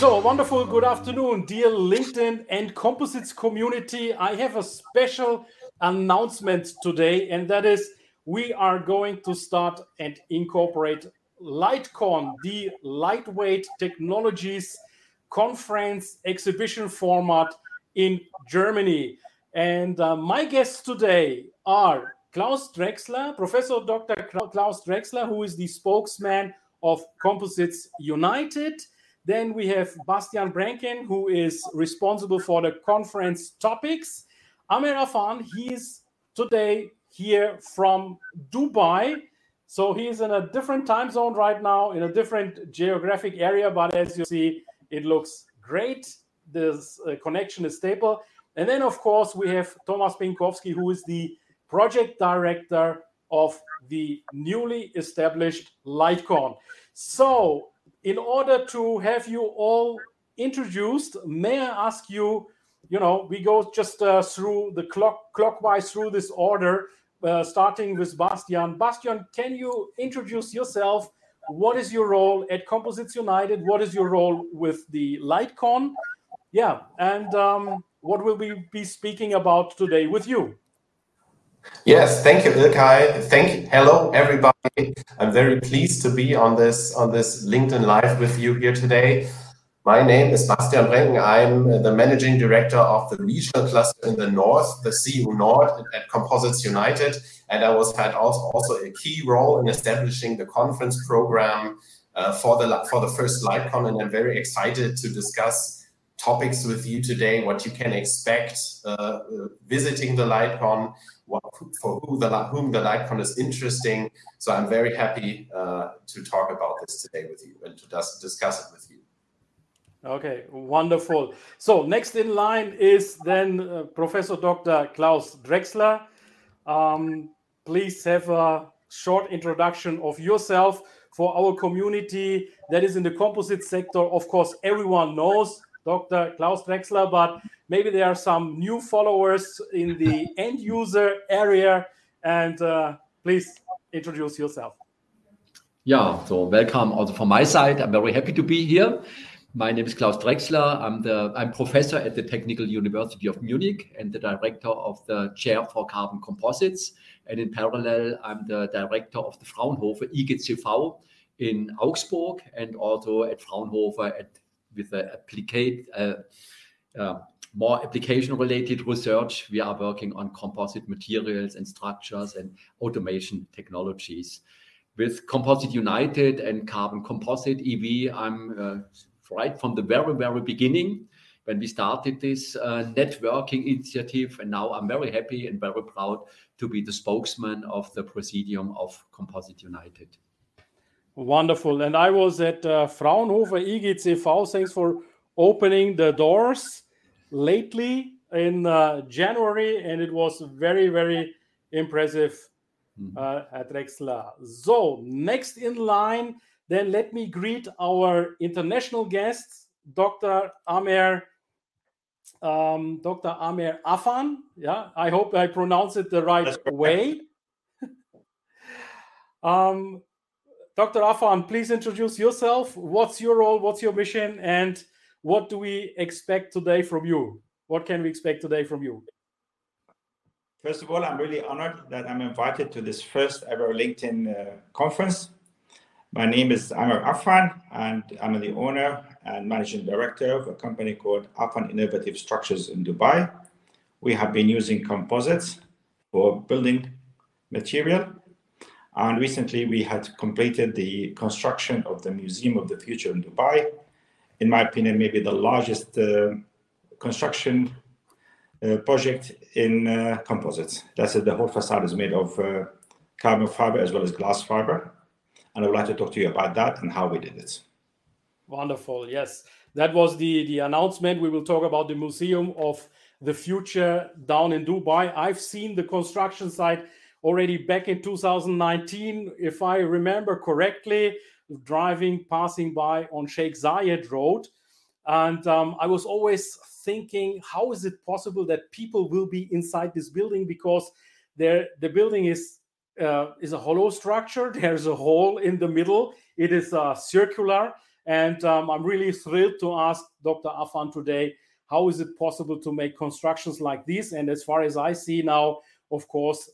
So, wonderful good afternoon, dear LinkedIn and Composites community. I have a special announcement today, and that is we are going to start and incorporate LightCon, the lightweight technologies conference exhibition format in Germany. And uh, my guests today are Klaus Drexler, Professor Dr. Klaus Drexler, who is the spokesman of Composites United then we have Bastian Branken, who is responsible for the conference topics. Amir Afan, he's today here from Dubai. So he's in a different time zone right now, in a different geographic area. But as you see, it looks great. This uh, connection is stable. And then, of course, we have Thomas Pinkowski, who is the project director of the newly established LightCon. So in order to have you all introduced, may I ask you, you know, we go just uh, through the clock clockwise through this order, uh, starting with Bastian. Bastian, can you introduce yourself? What is your role at Composites United? What is your role with the LightCon? Yeah, and um, what will we be speaking about today with you? Yes, thank you, Ilkay. Thank you. Hello, everybody. I'm very pleased to be on this on this LinkedIn Live with you here today. My name is Bastian Brenken. I'm the managing director of the regional cluster in the north, the CU Nord at Composites United, and I was had also, also a key role in establishing the conference program uh, for the for the first LightCon, and I'm very excited to discuss topics with you today. What you can expect uh, uh visiting the LightCon, what, for who the, whom the LightCon is interesting. So I'm very happy uh, to talk about this today with you and to discuss it with you. Okay, wonderful. So next in line is then uh, Professor Dr. Klaus Drexler. Um, please have a short introduction of yourself for our community that is in the composite sector. Of course, everyone knows Dr. Klaus Drexler, but maybe there are some new followers in the end user area. And uh, please introduce yourself. Yeah, so welcome also from my side. I'm very happy to be here. My name is Klaus Drexler. I'm the I'm professor at the Technical University of Munich and the director of the chair for carbon composites. And in parallel, I'm the director of the Fraunhofer IGCV in Augsburg and also at Fraunhofer at with the applicate, uh, uh, more application related research. We are working on composite materials and structures and automation technologies. With Composite United and Carbon Composite EV, I'm uh, right from the very, very beginning when we started this uh, networking initiative. And now I'm very happy and very proud to be the spokesman of the Presidium of Composite United. Wonderful. And I was at uh, Fraunhofer IGCV. Thanks for opening the doors lately in uh, January, and it was very, very impressive mm-hmm. uh, at Drexler. So, next in line, then let me greet our international guests, Dr. Amer. Um, Dr. Amer Afan. Yeah, I hope I pronounce it the right way. um, Dr. Afan, please introduce yourself. What's your role? What's your mission? And what do we expect today from you? What can we expect today from you? First of all, I'm really honored that I'm invited to this first ever LinkedIn uh, conference. My name is Amir Afan, and I'm the owner and managing director of a company called Afan Innovative Structures in Dubai. We have been using composites for building material and recently, we had completed the construction of the Museum of the Future in Dubai. In my opinion, maybe the largest uh, construction uh, project in uh, composites. That's it. The whole facade is made of carbon fiber as well as glass fiber. And I would like to talk to you about that and how we did it. Wonderful. Yes, that was the the announcement. We will talk about the Museum of the Future down in Dubai. I've seen the construction site already back in 2019, if I remember correctly, driving passing by on Sheikh Zayed Road, and um, I was always thinking, how is it possible that people will be inside this building because there the building is uh, is a hollow structure. There's a hole in the middle. It is uh, circular and um, I'm really thrilled to ask Dr. Afan today how is it possible to make constructions like this? And as far as I see now, of course,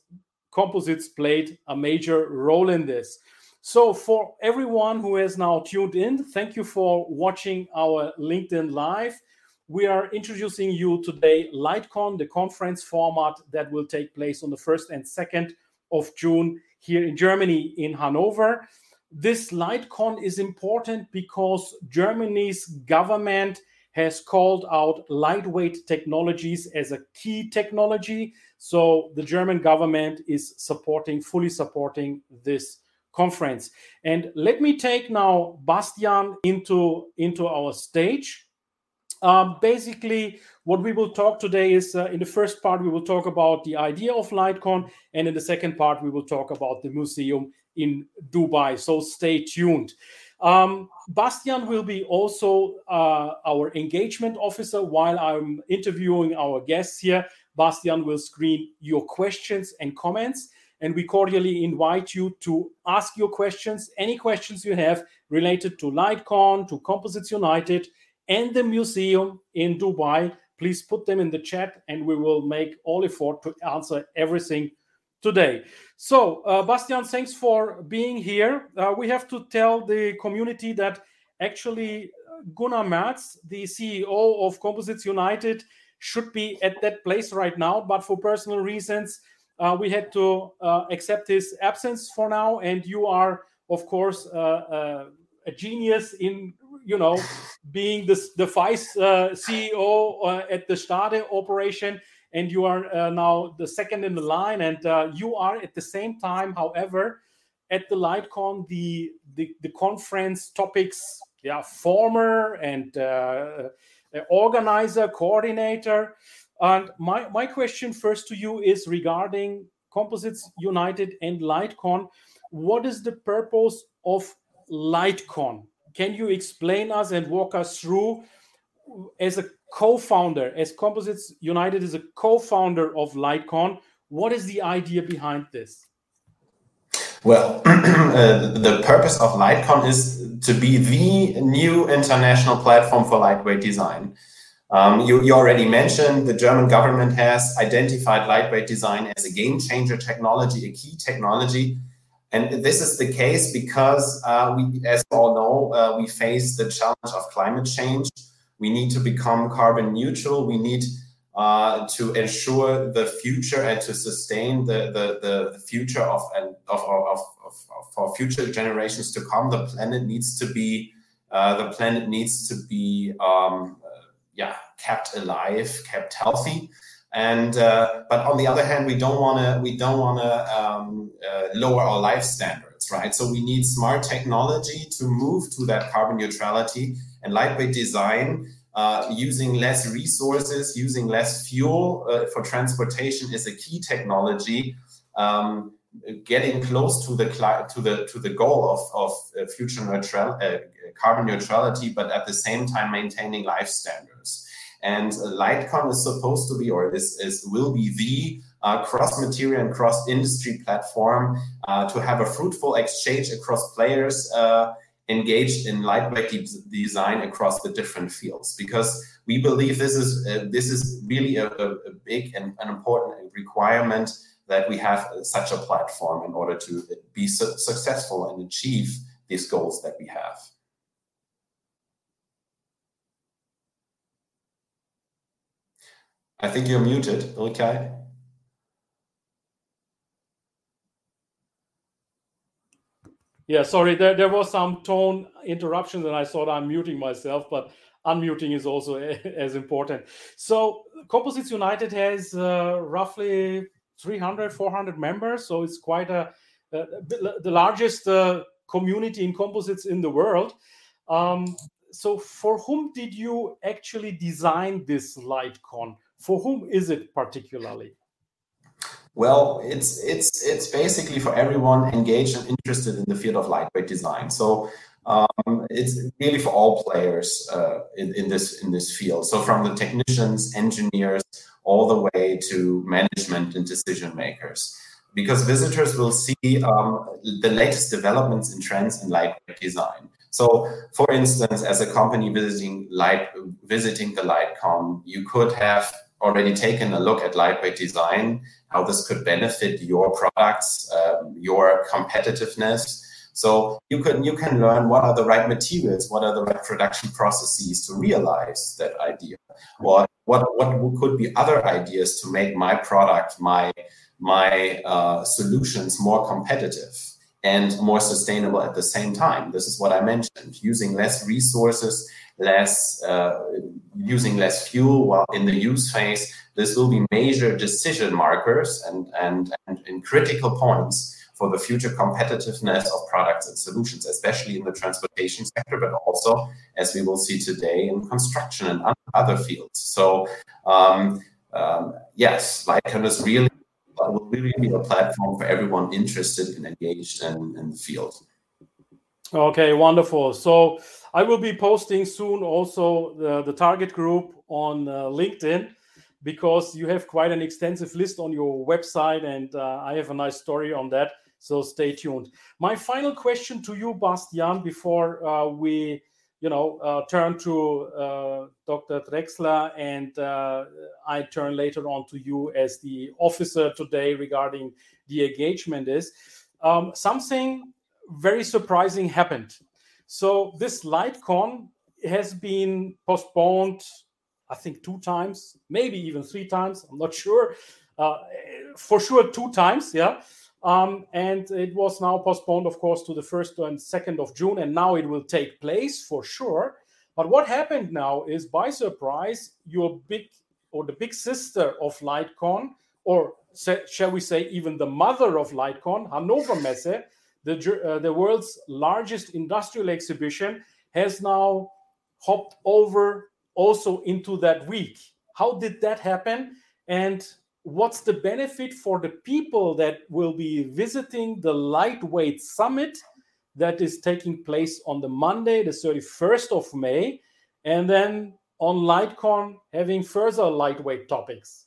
composites played a major role in this. So, for everyone who has now tuned in, thank you for watching our LinkedIn Live. We are introducing you today LightCon, the conference format that will take place on the 1st and 2nd of June here in Germany, in Hanover this LightCon is important because Germany's government has called out lightweight technologies as a key technology. So the German government is supporting, fully supporting this conference. And let me take now Bastian into, into our stage. Um, basically, what we will talk today is uh, in the first part, we will talk about the idea of LightCon, and in the second part, we will talk about the museum in Dubai. So stay tuned. Um, Bastian will be also uh, our engagement officer while I'm interviewing our guests here. Bastian will screen your questions and comments, and we cordially invite you to ask your questions, any questions you have related to LightCon, to Composites United, and the museum in Dubai. Please put them in the chat, and we will make all effort to answer everything today. So, uh, Bastian, thanks for being here. Uh, we have to tell the community that actually uh, Gunnar Merz, the CEO of Composites United, should be at that place right now, but for personal reasons, uh, we had to uh, accept his absence for now. And you are, of course, uh, a genius in you know being the, the vice CEO at the Stade operation and you are uh, now the second in the line and uh, you are at the same time however at the lightcon the the, the conference topics yeah former and uh, organizer coordinator and my my question first to you is regarding composites united and lightcon what is the purpose of lightcon can you explain us and walk us through as a co-founder, as Composites United is a co-founder of Lightcon. What is the idea behind this? Well, uh, the purpose of Lightcon is to be the new international platform for lightweight design. Um, you, you, already mentioned the German government has identified lightweight design as a game changer technology, a key technology. And this is the case because uh, we, as all know, uh, we face the challenge of climate change. We need to become carbon neutral. We need uh, to ensure the future and to sustain the, the, the future of, of, of, of, for future generations to come. The planet needs to be uh, the planet needs to be um, yeah kept alive, kept healthy. And uh, but on the other hand, we don't want to we don't want to um, uh, lower our life standards, right? So we need smart technology to move to that carbon neutrality and lightweight design uh, using less resources, using less fuel uh, for transportation is a key technology. Um, getting close to the to the to the goal of of uh, future neutral uh, carbon neutrality, but at the same time maintaining life standards. And LightCon is supposed to be, or is, is will be the uh, cross material and cross industry platform uh, to have a fruitful exchange across players uh, engaged in lightweight de design across the different fields because we believe this is uh, this is really a, a big and an important requirement that we have such a platform in order to be su successful and achieve these goals that we have. I think you're muted, okay? Yeah, sorry, there, there was some tone interruptions and I thought I'm muting myself, but unmuting is also as important. So Composites United has uh, roughly 300, 400 members. So it's quite a, a the largest uh, community in composites in the world. Um, so for whom did you actually design this LightCon? For whom is it particularly? Well, it's it's it's basically for everyone engaged and interested in the field of lightweight design. So um, it's really for all players uh, in, in this in this field. So from the technicians, engineers, all the way to management and decision makers because visitors will see um, the latest developments and trends in lightweight design. So, for instance, as a company visiting light visiting the LightCon, you could have already taken a look at lightweight design, how this could benefit your products, um, your competitiveness. So you can you can learn what are the right materials, what are the right production processes to realize that idea. What what what could be other ideas to make my product, my my uh, solutions more competitive and more sustainable at the same time. This is what I mentioned: using less resources, less uh, using less fuel while in the use phase. This will be major decision markers and and and in critical points for the future competitiveness of products and solutions, especially in the transportation sector, but also, as we will see today, in construction and other fields. So, um, um, yes, LightCon is really will really be a platform for everyone interested and engaged in, in the field. Okay, wonderful. So I will be posting soon also the, the target group on uh, LinkedIn because you have quite an extensive list on your website and uh, I have a nice story on that. So stay tuned. My final question to you, Bastian, before uh, we you know, uh, turn to uh, Dr. Drexler, and uh, I turn later on to you as the officer today regarding the engagement is um, something very surprising happened. So this LightCon has been postponed, I think, two times, maybe even three times. I'm not sure. Uh, for sure, two times. Yeah. Um, and it was now postponed, of course, to the 1st and 2nd of June, and now it will take place for sure. But what happened now is, by surprise, your big or the big sister of LightCon, or shall we say, even the mother of LightCon, Hannover Messe, the, uh, the world's largest industrial exhibition, has now hopped over also into that week. How did that happen? And what's the benefit for the people that will be visiting the lightweight summit that is taking place on the monday the 31st of may and then on lightcon having further lightweight topics?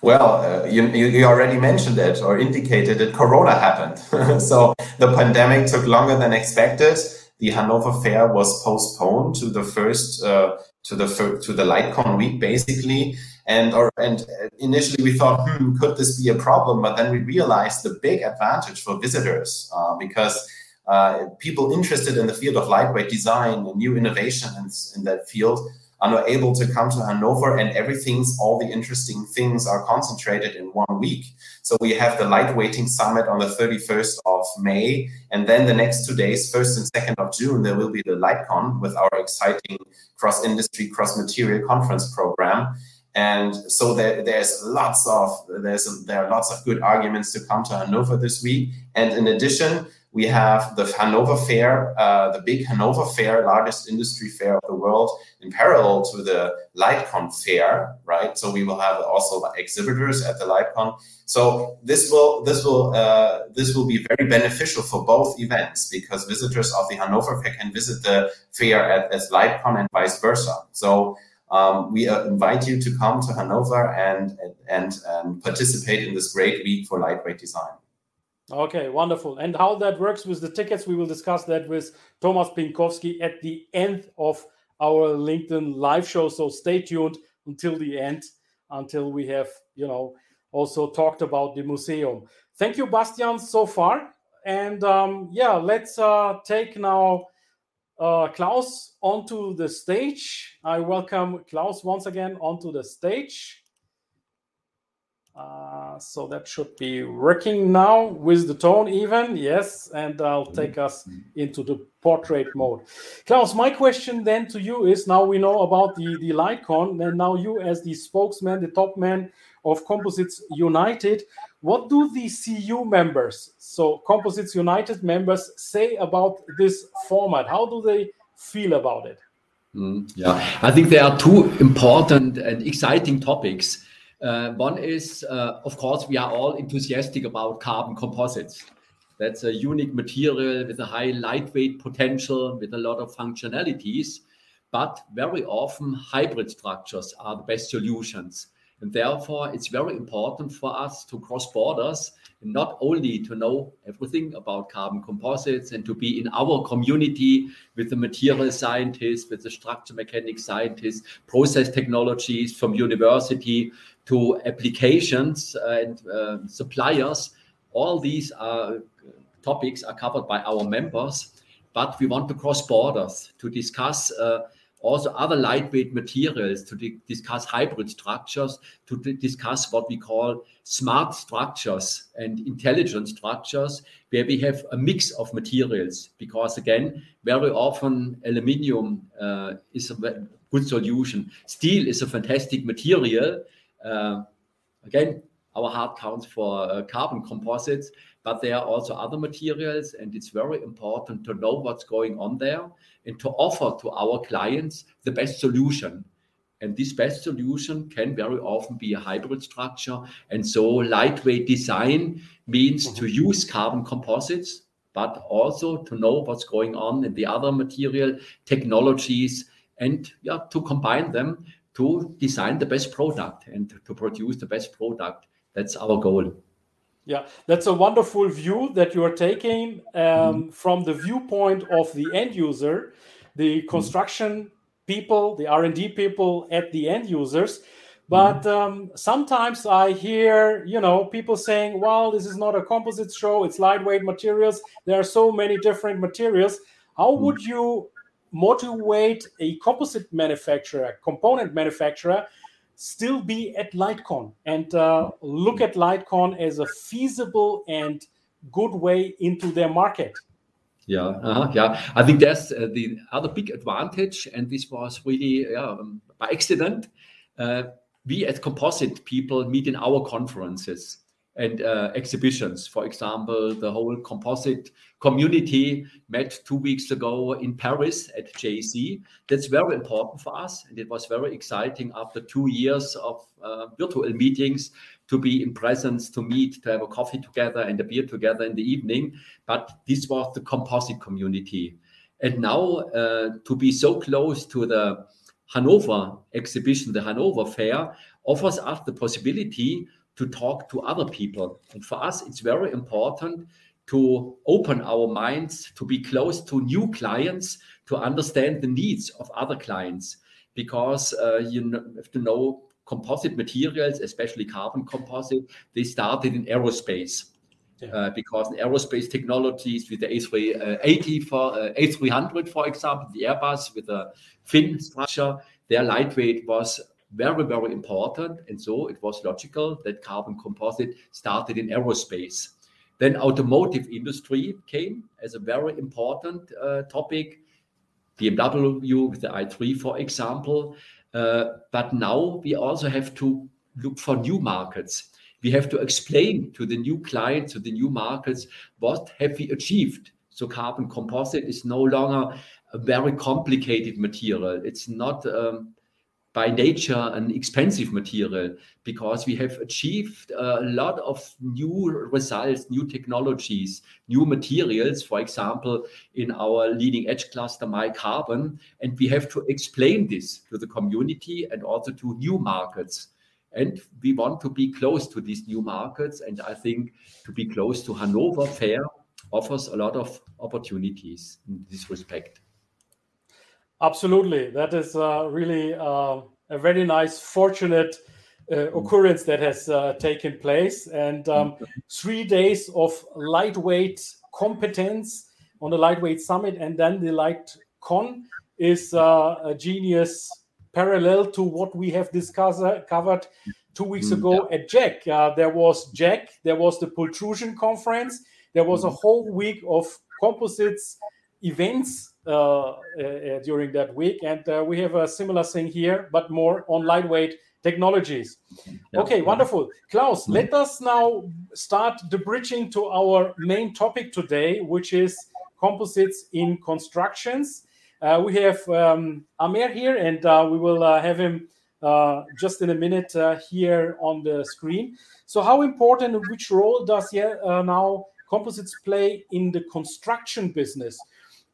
Well uh, you, you already mentioned it or indicated that corona happened. So the pandemic took longer than expected. The Hanover Fair was postponed to the first uh, to the to the LightCon week basically, and or and initially we thought, hmm, could this be a problem? But then we realized the big advantage for visitors uh, because. Uh, people interested in the field of lightweight design and new innovations in that field are not able to come to Hanover and everything's all the interesting things are concentrated in one week. So we have the lightweighting summit on the 31st of May, and then the next two days, 1st and 2nd of June, there will be the LightCon with our exciting cross-industry, cross-material conference program. And so there, there's lots of there's there are lots of good arguments to come to Hanover this week. And in addition, we have the Hanover Fair, uh, the big Hanover Fair, largest industry fair of the world, in parallel to the LightCon Fair, right? So we will have also exhibitors at the LightCon. So this will this will uh, this will be very beneficial for both events because visitors of the Hanover Fair can visit the fair at, at LightCon and vice versa. So. Um, we uh, invite you to come to Hanover and, and, and participate in this great week for lightweight design. Okay, wonderful. And how that works with the tickets, we will discuss that with Thomas Pinkowski at the end of our LinkedIn live show. So stay tuned until the end, until we have, you know, also talked about the museum. Thank you, Bastian, so far. And um, yeah, let's uh, take now uh, Klaus onto the stage. I welcome Klaus once again onto the stage. Uh, so that should be working now with the tone even. Yes, and I'll take us into the portrait mode. Klaus, my question then to you is now we know about the, the LightCon, and now you as the spokesman, the top man of Composites United, what do the CU members, so Composites United members, say about this format? How do they feel about it? Mm, yeah, I think there are two important and exciting topics. Uh, one is, uh, of course, we are all enthusiastic about carbon composites. That's a unique material with a high lightweight potential, with a lot of functionalities. But very often, hybrid structures are the best solutions. And therefore, it's very important for us to cross borders and not only to know everything about carbon composites and to be in our community with the material scientists, with the structure mechanics scientists, process technologies from university to applications and uh, suppliers. All these are, topics are covered by our members, but we want to cross borders to discuss uh, also other lightweight materials to di discuss hybrid structures, to discuss what we call smart structures and intelligent structures, where we have a mix of materials. Because again, very often aluminium uh, is a good solution. Steel is a fantastic material. Uh, again, our heart counts for uh, carbon composites, but there are also other materials, and it's very important to know what's going on there and to offer to our clients the best solution. And this best solution can very often be a hybrid structure. And so, lightweight design means mm-hmm. to use carbon composites, but also to know what's going on in the other material technologies and yeah, to combine them to design the best product and to produce the best product. That's our goal. Yeah, that's a wonderful view that you are taking um, mm-hmm. from the viewpoint of the end user, the mm-hmm. construction people, the R and D people at the end users. But mm-hmm. um, sometimes I hear, you know, people saying, "Well, this is not a composite show; it's lightweight materials. There are so many different materials. How would you motivate a composite manufacturer, component manufacturer, still be at LightCon and uh, look at LightCon as a feasible and good way into their market. Yeah, uh-huh, yeah. I think that's uh, the other big advantage, and this was really yeah, um, by accident. Uh, we as composite people meet in our conferences and uh, exhibitions. For example, the whole composite community met two weeks ago in Paris at JEC. That's very important for us, and it was very exciting after two years of uh, virtual meetings to be in presence, to meet, to have a coffee together and a beer together in the evening. But this was the composite community, and now uh, to be so close to the Hanover exhibition, the Hanover Fair, offers us the possibility to talk to other people. And for us, it's very important to open our minds, to be close to new clients, to understand the needs of other clients. Because uh, you have to know composite materials, especially carbon composite, they started in aerospace. Yeah. Uh, because in aerospace technologies with the A380 for uh, A300, for example, the Airbus with a fin structure, their lightweight was very, very important. And so it was logical that carbon composite started in aerospace. Then automotive industry came as a very important uh, topic. BMW with the i3, for example. Uh, but now we also have to look for new markets. We have to explain to the new clients, to the new markets, what have we achieved. So carbon composite is no longer a very complicated material. It's not um, by nature an expensive material because we have achieved a lot of new results, new technologies, new materials, for example, in our leading edge cluster, MAI Carbon. And we have to explain this to the community and also to new markets. And we want to be close to these new markets. And I think to be close to Hanover Fair offers a lot of opportunities in this respect. Absolutely. That is uh, really uh, a very nice, fortunate uh, mm. occurrence that has uh, taken place. And um, mm. three days of lightweight competence on the Lightweight Summit, and then the Light Con is uh, a genius parallel to what we have discussed uh, covered two weeks mm, ago yeah. at Jack. Uh, there was JEC, there was the Pultrusion conference, there was a whole week of composites events uh, uh, during that week. And uh, we have a similar thing here, but more on lightweight technologies. Yeah. Okay, wonderful. Klaus, mm-hmm. let us now start the bridging to our main topic today, which is composites in constructions. Uh, we have um, Amer here, and uh, we will uh, have him uh, just in a minute uh, here on the screen. So, how important and which role does yeah, now composites play in the construction business?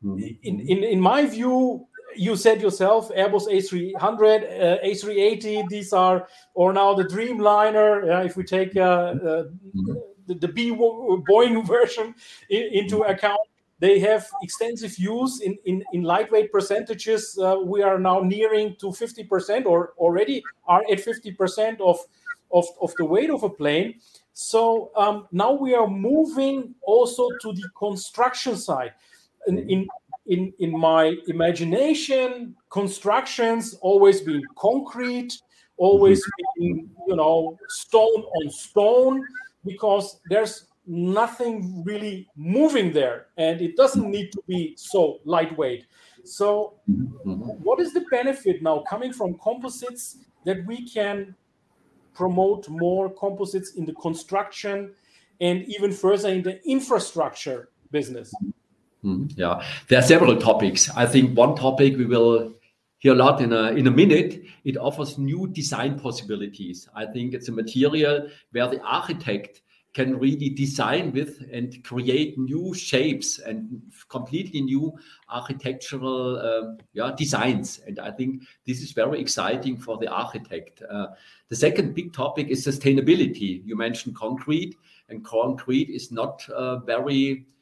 Mm-hmm. In, in, in my view, you said yourself Airbus A300, uh, A380. These are, or now the Dreamliner. Uh, if we take uh, uh the, the, B Boeing version in, into account, they have extensive use in, in, in lightweight percentages. Uh, we are now nearing to 50% or already are at 50% of, of, of the weight of a plane. So um, now we are moving also to the construction side. In, in, in, my imagination, constructions always been concrete, always mm-hmm. been, you know, stone on stone, because there's nothing really moving there and it doesn't need to be so lightweight. So mm-hmm. mm-hmm. what is the benefit now coming from composites that we can promote more composites in the construction and even further in the infrastructure business mm-hmm. Mm-hmm. yeah there are several topics i think one topic we will hear a lot in a, in a minute it offers new design possibilities i think it's a material where the architect can really design with and create new shapes and completely new architectural uh, yeah, designs. And I think this is very exciting for the architect. Uh, the second big topic is sustainability. You mentioned concrete, and concrete is not a very uh,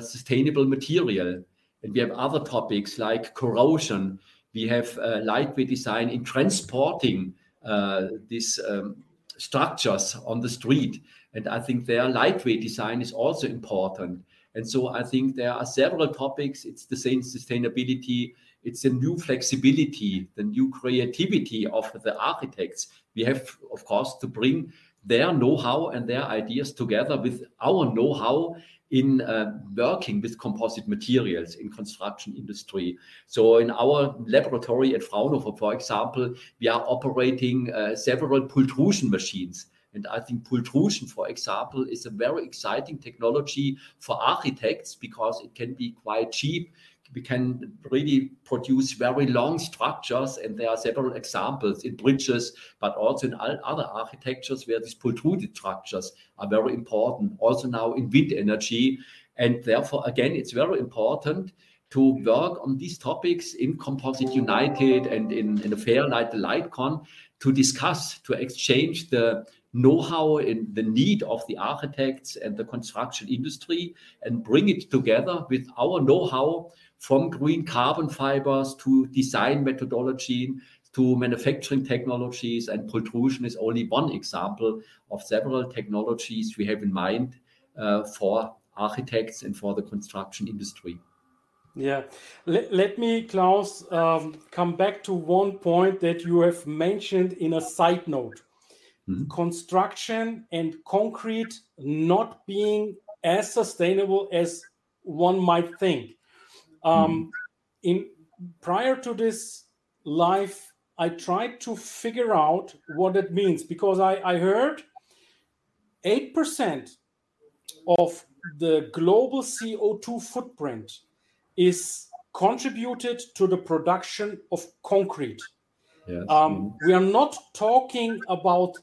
sustainable material. And we have other topics like corrosion. We have uh, lightweight design in transporting uh, these um, structures on the street and I think their lightweight design is also important. And so I think there are several topics. It's the same sustainability, it's a new flexibility, the new creativity of the architects. We have, of course, to bring their know-how and their ideas together with our know-how in uh, working with composite materials in construction industry. So in our laboratory at Fraunhofer, for example, we are operating uh, several pultrusion machines and I think pultrusion, for example, is a very exciting technology for architects because it can be quite cheap. We can really produce very long structures, and there are several examples in bridges, but also in other architectures where these pultruded structures are very important. Also now in wind energy, and therefore, again, it's very important to work on these topics in Composite United and in, in a fair like the LightCon to discuss, to exchange the know-how in the need of the architects and the construction industry and bring it together with our know-how from green carbon fibers to design methodology to manufacturing technologies and pultrusion is only one example of several technologies we have in mind uh, for architects and for the construction industry. Yeah, let, me, Klaus, um, come back to one point that you have mentioned in a side note mm-hmm. construction and concrete not being as sustainable as one might think. Um, mm-hmm. In prior to this life, I tried to figure out what it means because I, I heard eight percent of the global CO2 footprint is contributed to the production of concrete. Yes. Um, mm-hmm. we are not talking about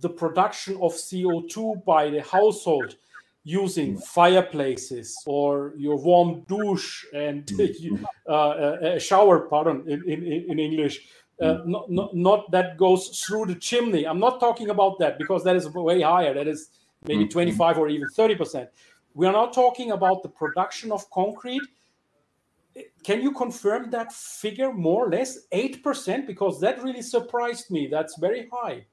the production of CO2 by the household using fireplaces or your warm douche and mm-hmm. uh, a shower, pardon, in, in, in English. Uh, not, not, not, that goes through the chimney. I'm not talking about that because that is way higher. That is maybe mm-hmm. 25 or even 30%. We are not talking about the production of concrete. Can you confirm that figure more or less? 8%? Because that really surprised me. That's very high.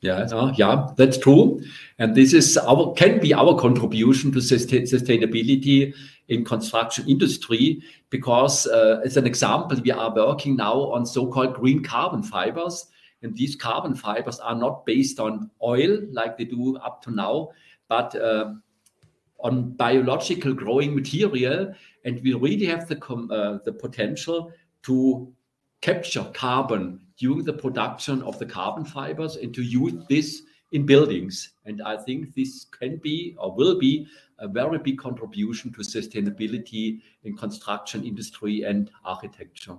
Yeah, yeah, that's true. And this is our can be our contribution to sustainability in construction industry because uh, as an example, we are working now on so-called green carbon fibers. And these carbon fibers are not based on oil like they do up to now, but uh, on biological growing material. And we really have the, uh, the potential to capture carbon during the production of the carbon fibers and to use this in buildings. And I think this can be or will be a very big contribution to sustainability in construction industry and architecture.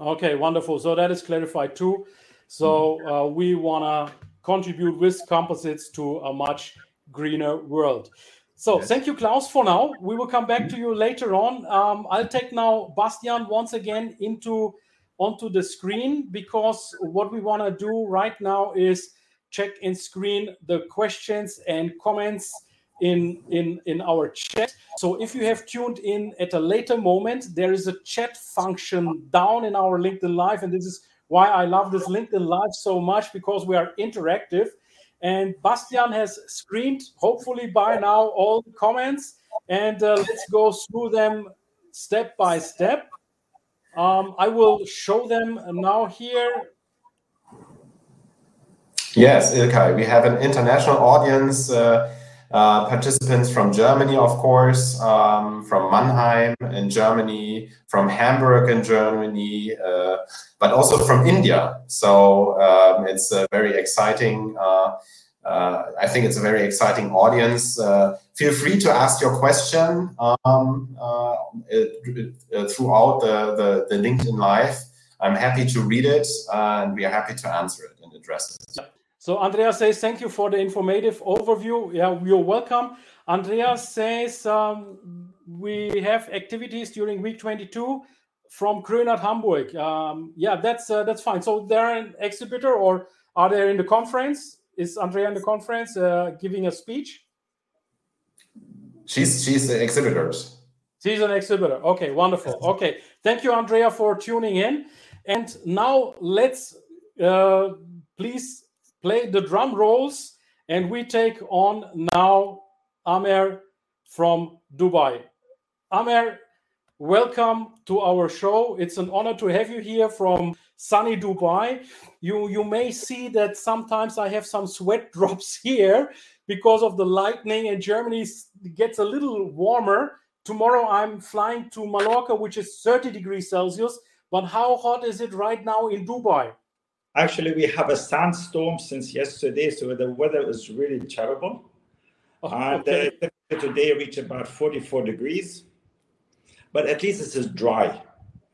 Okay, wonderful. So that is clarified too. So uh, we want to contribute with composites to a much greener world. So yes. thank you, Klaus, for now. We will come back to you later on. Um, I'll take now Bastian once again into onto the screen because what we want to do right now is check and screen the questions and comments in in in our chat. So if you have tuned in at a later moment there is a chat function down in our linkedin live and this is why i love this linkedin live so much because we are interactive. And bastian has screened hopefully by now all the comments and uh, let's go through them step by step um, i will show them now here yes ilkay we have an international audience uh, uh, participants from Germany, of course, um, from Mannheim in Germany, from Hamburg in Germany, uh, but also from India. So um, it's a very exciting. Uh, uh I think it's a very exciting audience. Uh, feel free to ask your question um, throughout the, the, the, LinkedIn Live. I'm happy to read it, and we are happy to answer it and address it. So Andrea says, thank you for the informative overview. Yeah, you're welcome. Andrea says, um, we have activities during week 22 from Krönert Hamburg. Um, yeah, that's uh, that's fine. So they're an exhibitor or are they in the conference? Is Andrea in the conference uh, giving a speech? She's she's the exhibitors. She's an exhibitor. Okay, wonderful. Okay, thank you, Andrea, for tuning in. And now let's uh, please play the drum rolls, and we take on now Amer from Dubai. Amer, welcome to our show. It's an honor to have you here from sunny Dubai. You you may see that sometimes I have some sweat drops here because of the lightning and Germany gets a little warmer. Tomorrow I'm flying to Mallorca, which is 30 degrees Celsius. But how hot is it right now in Dubai? Actually, we have a sandstorm since yesterday, so the weather is really terrible. Oh, okay. And uh, today reached about 44 degrees, but at least it is dry. I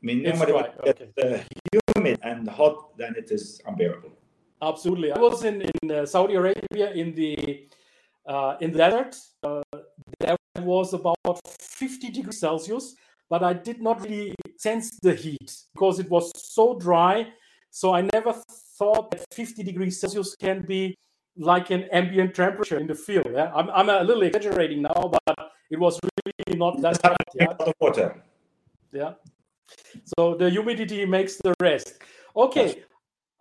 mean, no matter what, okay. uh, humid and hot, then it is unbearable. Absolutely. I was in, in uh, Saudi Arabia in the uh, in the desert. Uh, there was about 50 degrees Celsius, but I did not really sense the heat because it was so dry so I never thought that 50 degrees Celsius can be like an ambient temperature in the field. Yeah? I'm, I'm a little exaggerating now, but it was really not that hot. Yeah? The water. Yeah. So the humidity makes the rest. Okay.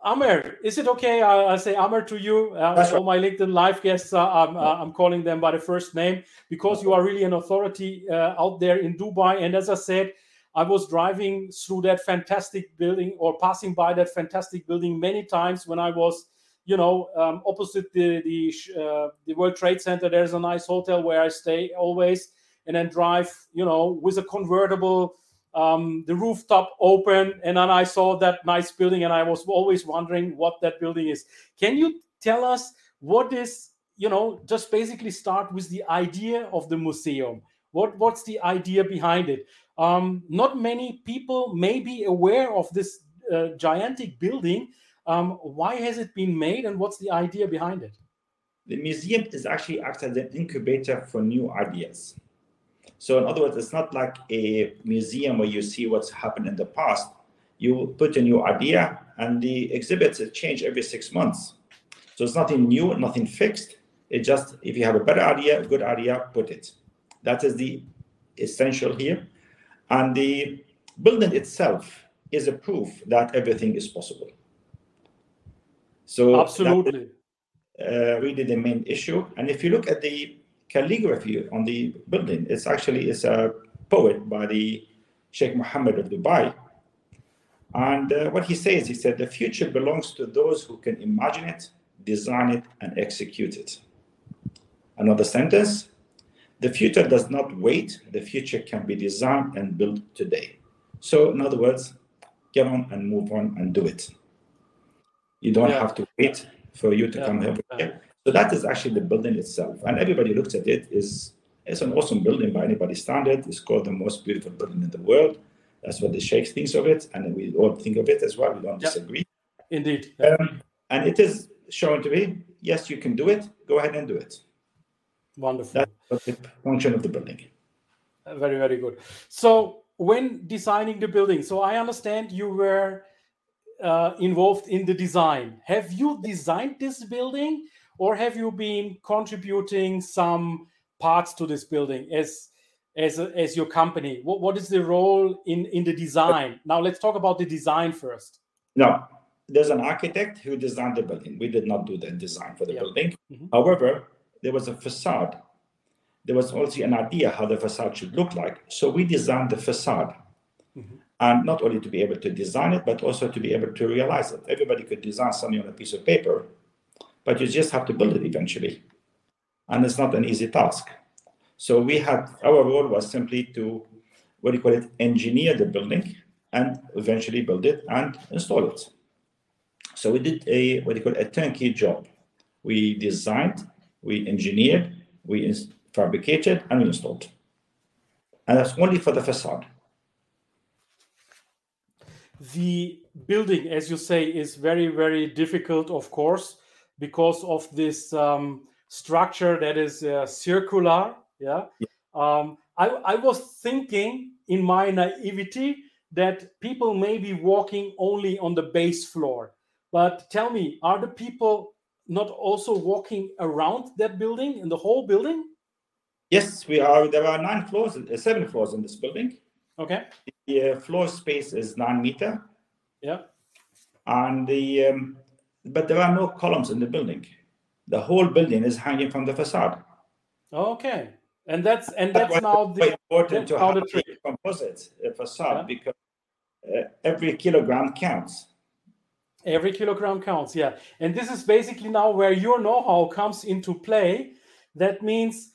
Amer, is it okay? I, I say Amer to you. Uh, all my LinkedIn live guests, uh, I'm, uh, I'm calling them by the first name because you are really an authority uh, out there in Dubai. And as I said, I was driving through that fantastic building or passing by that fantastic building many times when I was, you know, um, opposite the the uh, the World Trade Center. There's a nice hotel where I stay always, and then drive, you know, with a convertible, um, the rooftop open, and then I saw that nice building, and I was always wondering what that building is. Can you tell us what is, you know, just basically start with the idea of the museum? What what's the idea behind it? Um, not many people may be aware of this uh, gigantic building. Um, why has it been made, and what's the idea behind it? The museum is actually acts as an incubator for new ideas. So, in other words, it's not like a museum where you see what's happened in the past. You put a new idea, and the exhibits change every six months. So it's nothing new, nothing fixed. It just if you have a better idea, good idea, put it. That is the essential here. And the building itself is a proof that everything is possible. So absolutely, uh, really the main issue. And if you look at the calligraphy on the building, it's actually it's a poet by the Sheikh Mohammed of Dubai. And uh, what he says, he said, the future belongs to those who can imagine it, design it, and execute it. Another sentence, the future does not wait. The future can be designed and built today. So, in other words, get on and move on and do it. You don't yeah. have to wait for you to yeah. come here. So that is actually the building itself, and everybody looks at it is it's an awesome building by anybody's standard. It's called the most beautiful building in the world. That's what the Sheikh thinks of it, and we all think of it as well. We don't disagree. Indeed. Um, and it is shown to be yes, you can do it. Go ahead and do it. Wonderful. That's the function of the building. Uh, very, very good. So, when designing the building, so I understand you were uh, involved in the design. Have you designed this building, or have you been contributing some parts to this building as as a, as your company? What what is the role in in the design? Now, let's talk about the design first. No, there's an architect who designed the building. We did not do the design for the yep. building. Mm-hmm. However, there was a facade. There was also an idea how the facade should look like. So we designed the facade. Mm-hmm. And not only to be able to design it, but also to be able to realize it. Everybody could design something on a piece of paper, but you just have to build it eventually. And it's not an easy task. So we had our role was simply to what do you call it, engineer the building and eventually build it and install it. So we did a what do you call it, a turnkey job. We designed, we engineered, we fabricated, and we installed. And that's only for the facade. The building, as you say, is very, very difficult, of course, because of this um, structure that is uh, circular. Yeah. yeah. Um, I, I was thinking in my naivety that people may be walking only on the base floor but tell me, are the people not also walking around that building in the whole building? Yes, we are. There are nine floors, uh, seven floors in this building. Okay. The uh, floor space is nine meter. Yeah. And the um, but there are no columns in the building. The whole building is hanging from the facade. Okay. And that's and that's, that's now the important to have a composite facade yeah. because uh, every kilogram counts. Every kilogram counts, yeah. And this is basically now where your know how comes into play. That means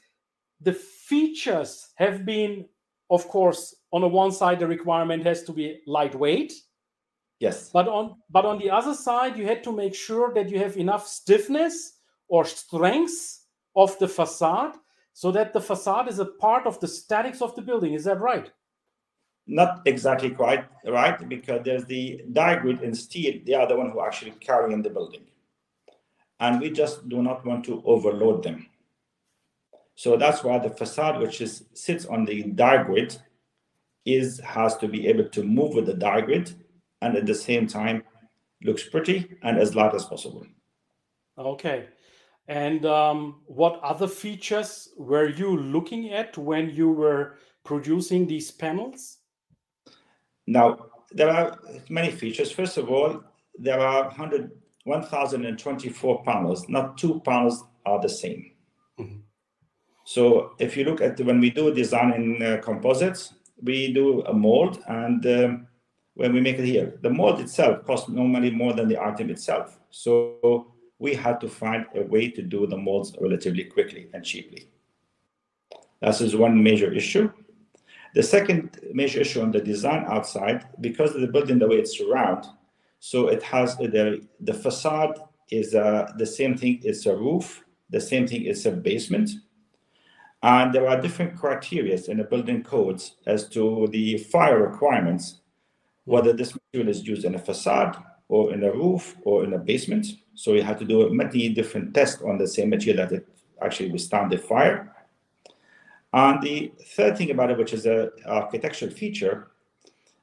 the features have been, of course, on the one side, the requirement has to be lightweight. Yes. But on but on the other side, you had to make sure that you have enough stiffness or strength of the facade so that the facade is a part of the statics of the building. Is that right? not exactly quite right because there's the die and steel they are the one who actually carrying the building and we just do not want to overload them so that's why the facade which is sits on the diagrid is has to be able to move with the diagrid and at the same time looks pretty and as light as possible okay and um, what other features were you looking at when you were producing these panels now, there are many features. First of all, there are 100, 1,024 panels. Not two panels are the same. Mm-hmm. So if you look at the, when we do design in uh, composites, we do a mold, and um, when we make it here, the mold itself costs normally more than the item itself. So we had to find a way to do the molds relatively quickly and cheaply. That is one major issue. The second major issue on the design outside, because of the building the way it's surround, so it has the the facade is uh, the same thing. It's a roof. The same thing is a basement, and there are different criteria in the building codes as to the fire requirements, whether this material is used in a facade or in a roof or in a basement. So you have to do many different tests on the same material that it actually withstand the fire. And the third thing about it, which is an architectural feature,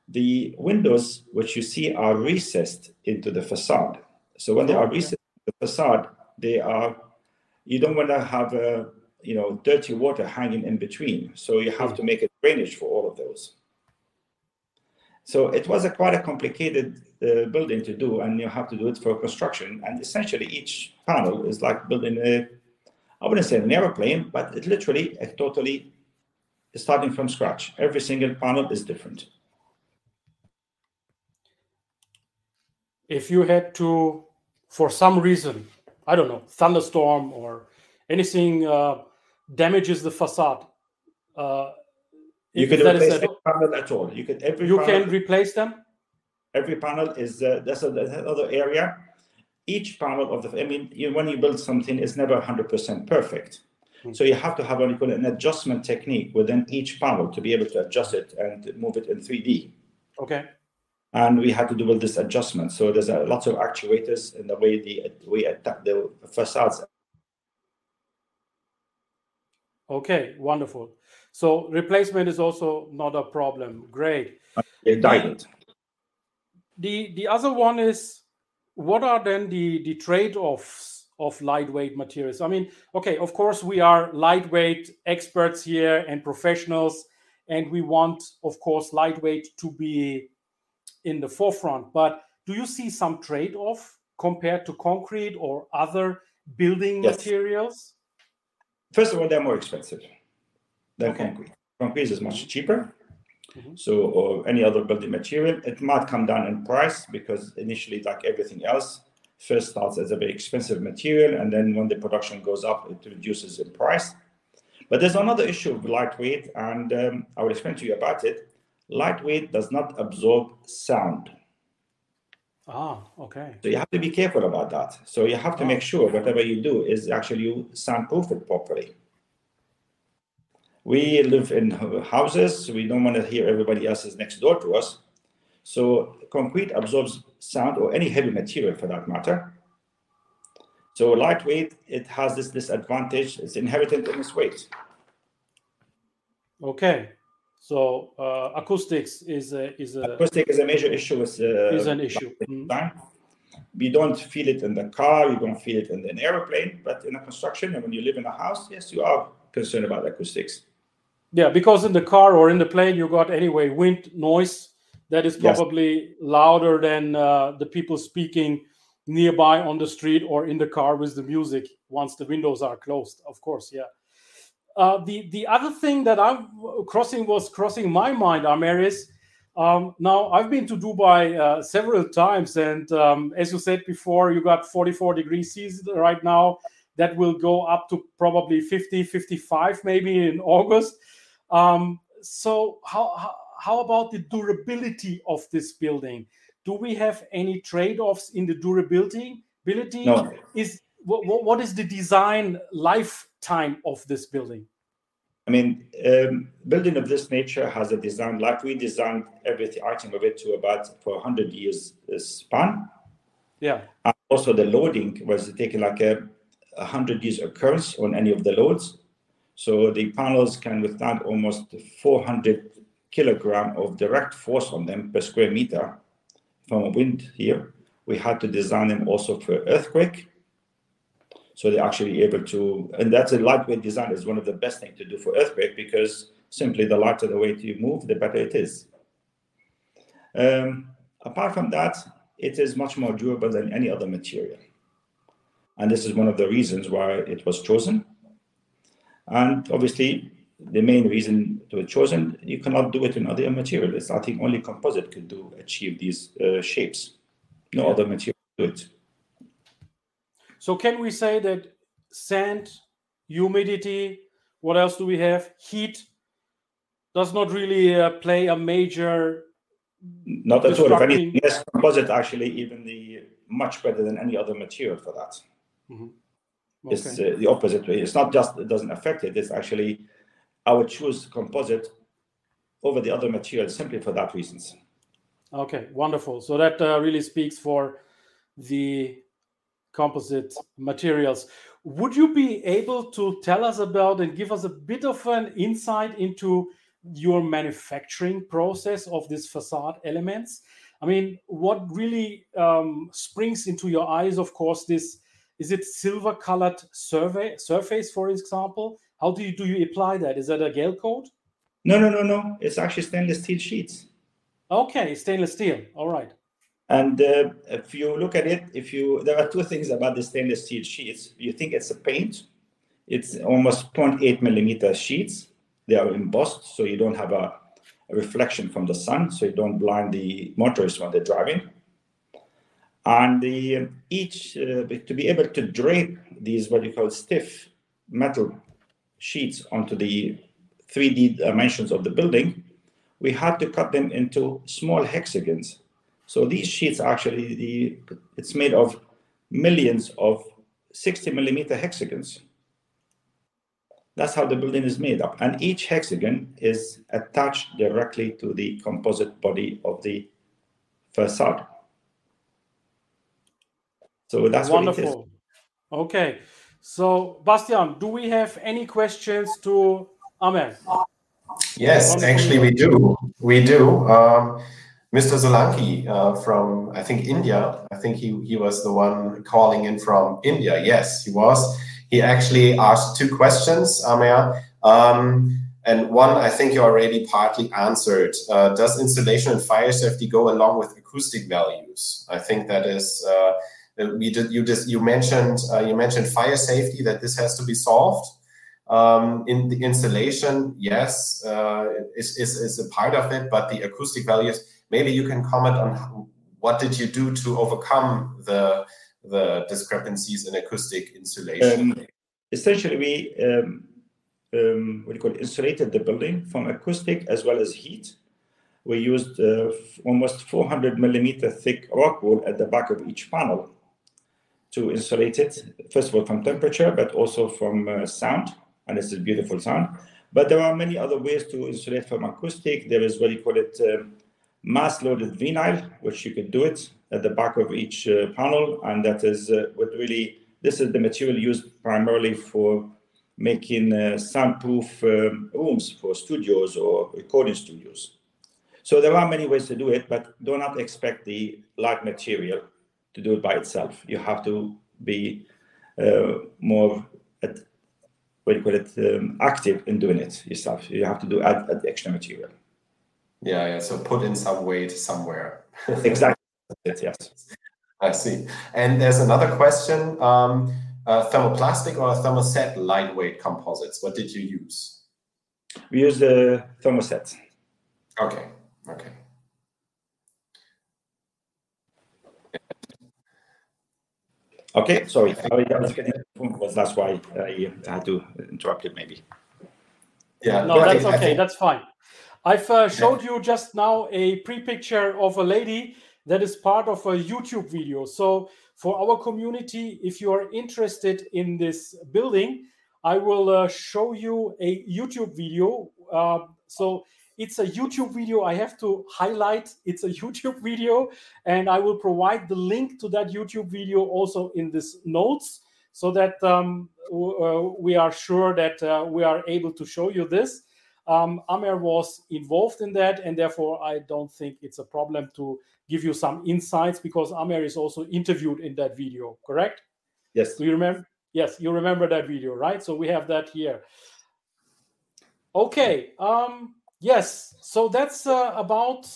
the windows which you see are recessed into the facade. So when they are recessed into the facade, they are you don't want to have a you know dirty water hanging in between. So you have hmm. to make a drainage for all of those. So it was a quite a complicated uh, building to do, and you have to do it for construction. And essentially, each panel is like building a I wouldn't say an aeroplane, but it literally a totally starting from scratch. Every single panel is different. If you had to, for some reason, I don't know, thunderstorm or anything uh, damages the facade, uh, you can replace every panel at all. You can every you panel, can replace them. Every panel is uh, that's, a, that's another area each panel of the, I mean, you, when you build something, it's never 100% perfect. Mm. So you have to have what you call an adjustment technique within each panel to be able to adjust it and move it in 3D. Okay. And we had to do with this adjustment. So there's a, lots of actuators in the way the we attack the facades. Okay, wonderful. So replacement is also not a problem. Great. Died. The the other one is what are then the the trade-offs of lightweight materials? I mean, okay, of course we are lightweight experts here and professionals, and we want, of course, lightweight to be in the forefront. But do you see some trade-off compared to concrete or other building yes. materials? First of all, they're more expensive than okay. concrete. Concrete is much cheaper. Mm-hmm. So, or any other building material, it might come down in price because initially, like everything else, first starts as a very expensive material, and then when the production goes up, it reduces in price. But there's another issue of lightweight, and um, I will explain to you about it. Lightweight does not absorb sound. Ah, okay. So you have to be careful about that. So you have to oh. make sure whatever you do is actually you soundproof it properly. We live in houses. We don't want to hear everybody else's next door to us. So concrete absorbs sound or any heavy material for that matter. So lightweight, it has this disadvantage. It's inherent in its weight. Okay. So uh, acoustics is a, is a acoustic is a major issue. With, uh, is an issue. Mm-hmm. We don't feel it in the car. You don't feel it in an airplane. But in a construction and when you live in a house, yes, you are concerned about acoustics. Yeah, because in the car or in the plane, you got anyway wind noise that is probably yes. louder than uh, the people speaking nearby on the street or in the car with the music once the windows are closed. Of course, yeah. Uh, the the other thing that I'm crossing was crossing my mind, Amer, is um, now I've been to Dubai uh, several times, and um, as you said before, you got 44 degrees Celsius right now. That will go up to probably 50, 55 maybe in August. Um, so how, how, how about the durability of this building? Do we have any trade-offs in the durability? Ability no. is what, what is the design lifetime of this building? I mean, um, building of this nature has a design like we designed every item of it to about for 100 years span. Yeah. And also, the loading was taking like a 100 years occurrence on any of the loads. So the panels can withstand almost 400 kilogram of direct force on them per square meter from wind here. We had to design them also for earthquake. So they're actually able to, and that's a lightweight design is one of the best things to do for earthquake because simply the lighter the weight you move, the better it is. Um, apart from that, it is much more durable than any other material. And this is one of the reasons why it was chosen. And obviously, the main reason to be chosen, you cannot do it in other materials. I think only composite could do achieve these uh, shapes. No yeah. other material do it. So can we say that sand, humidity, what else do we have? Heat does not really uh, play a major. Not at all. If anything, yes, composite actually even the much better than any other material for that. Mm-hmm. Okay. It's uh, the opposite way. It's not just it doesn't affect it. It's actually I would choose composite over the other materials simply for that reasons. Okay, wonderful. So that uh, really speaks for the composite materials. Would you be able to tell us about and give us a bit of an insight into your manufacturing process of these facade elements? I mean, what really um, springs into your eyes, of course, this is it silver colored survey surface, for example? How do you do you apply that? Is that a gel coat? No, no, no, no. It's actually stainless steel sheets. Okay, stainless steel. All right. And uh, if you look at it, if you there are two things about the stainless steel sheets. You think it's a paint. It's almost 0.8 millimeter sheets. They are embossed, so you don't have a, a reflection from the sun, so you don't blind the motorists when they're driving and the each uh, to be able to drape these what you call stiff metal sheets onto the 3D dimensions of the building, we had to cut them into small hexagons. So these sheets actually the it's made of millions of 60 millimeter hexagons. That's how the building is made up. And each hexagon is attached directly to the composite body of the facade. So that's wonderful. Okay. So, Bastian, do we have any questions to Amer? Yes, actually, we do. We do. Um, Mr. Solanki uh, from, I think, India. I think he, he was the one calling in from India. Yes, he was. He actually asked two questions, Amer. Um, and one, I think you already partly answered. Uh, does insulation and fire safety go along with acoustic values? I think that is. Uh, we did, you just you mentioned uh, you mentioned fire safety that this has to be solved. Um, in the installation, yes, uh, is, is, is a part of it, but the acoustic values, maybe you can comment on what did you do to overcome the the discrepancies in acoustic insulation? Um, essentially, we um, um, what do you call it, insulated the building from acoustic as well as heat. We used uh, almost 400 millimeter thick rock wool at the back of each panel to insulate it, first of all from temperature, but also from uh, sound. And this is beautiful sound. But there are many other ways to insulate from acoustic. There is what you call it um, mass loaded vinyl, which you could do it at the back of each uh, panel. And that is uh, what really, this is the material used primarily for making uh, soundproof um, rooms for studios or recording studios. So there are many ways to do it, but do not expect the light material to do it by itself. You have to be uh, more at, what do you call it um, active in doing it yourself. You have to do add, add extra material. Yeah, yeah. So put in some weight somewhere. exactly. yes. I see. And there's another question: um, uh, thermoplastic or thermoset lightweight composites? What did you use? We use the thermoset. Okay. Okay. Okay, sorry. I was getting was that's why I had to interrupt it maybe. Yeah, no, that's okay. That's fine. I've uh, showed yeah. you just now a pre-picture of a lady that is part of a YouTube video. So for our community, if you are interested in this building, I will uh, show you a YouTube video. Uh, so it's a YouTube video. I have to highlight it's a YouTube video, and I will provide the link to that YouTube video also in this notes so that um, uh, we are sure that uh, we are able to show you this. Um, Amer was involved in that, and therefore I don't think it's a problem to give you some insights because Amer is also interviewed in that video, correct? Yes. Do you remember? Yes, you remember that video, right? So we have that here. Okay. Um, Yes, so that's uh, about.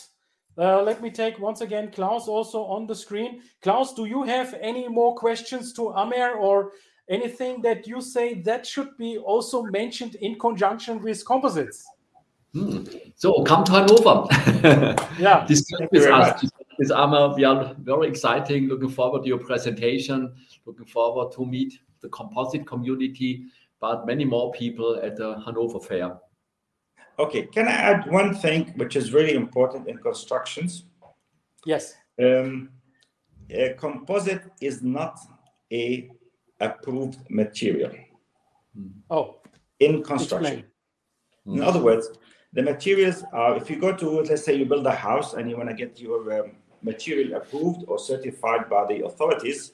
Uh, let me take once again Klaus also on the screen. Klaus, do you have any more questions to Amer or anything that you say that should be also mentioned in conjunction with composites? Hmm. So come to Hanover. yeah, this is us. This Amer, we are very exciting. Looking forward to your presentation. Looking forward to meet the composite community, but many more people at the Hanover Fair. Okay, can I add one thing which is really important in constructions? Yes. Um, a composite is not a approved material. Oh. In construction. In other words, the materials are, if you go to, let's say you build a house and you want to get your um, material approved or certified by the authorities,